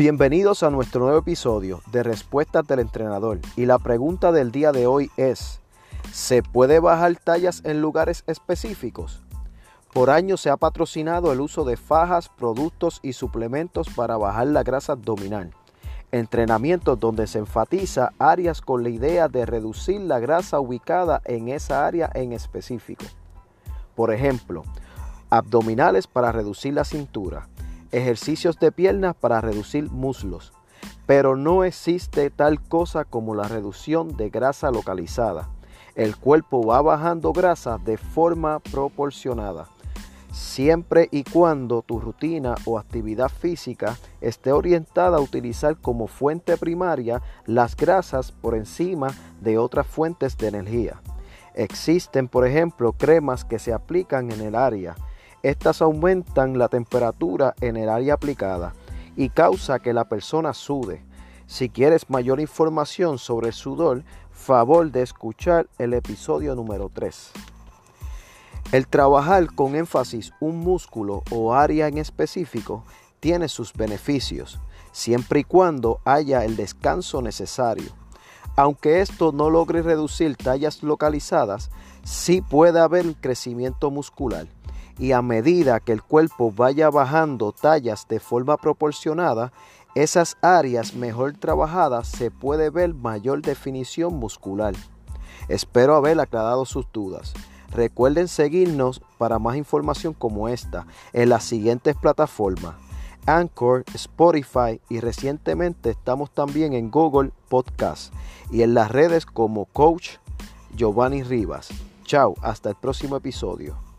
Bienvenidos a nuestro nuevo episodio de Respuestas del Entrenador y la pregunta del día de hoy es, ¿se puede bajar tallas en lugares específicos? Por años se ha patrocinado el uso de fajas, productos y suplementos para bajar la grasa abdominal. Entrenamientos donde se enfatiza áreas con la idea de reducir la grasa ubicada en esa área en específico. Por ejemplo, abdominales para reducir la cintura, ejercicios de piernas para reducir muslos, pero no existe tal cosa como la reducción de grasa localizada. El cuerpo va bajando grasa de forma proporcionada, siempre y cuando tu rutina o actividad física esté orientada a utilizar como fuente primaria las grasas por encima de otras fuentes de energía. Existen, por ejemplo, cremas que se aplican en el área estas aumentan la temperatura en el área aplicada y causa que la persona sude. Si quieres mayor información sobre el sudor, favor de escuchar el episodio número 3. El trabajar con énfasis un músculo o área en específico tiene sus beneficios, siempre y cuando haya el descanso necesario. Aunque esto no logre reducir tallas localizadas, sí puede haber crecimiento muscular y a medida que el cuerpo vaya bajando tallas de forma proporcionada, esas áreas mejor trabajadas se puede ver mayor definición muscular. Espero haber aclarado sus dudas. Recuerden seguirnos para más información como esta en las siguientes plataformas. Anchor, Spotify y recientemente estamos también en Google Podcast y en las redes como Coach Giovanni Rivas. Chao, hasta el próximo episodio.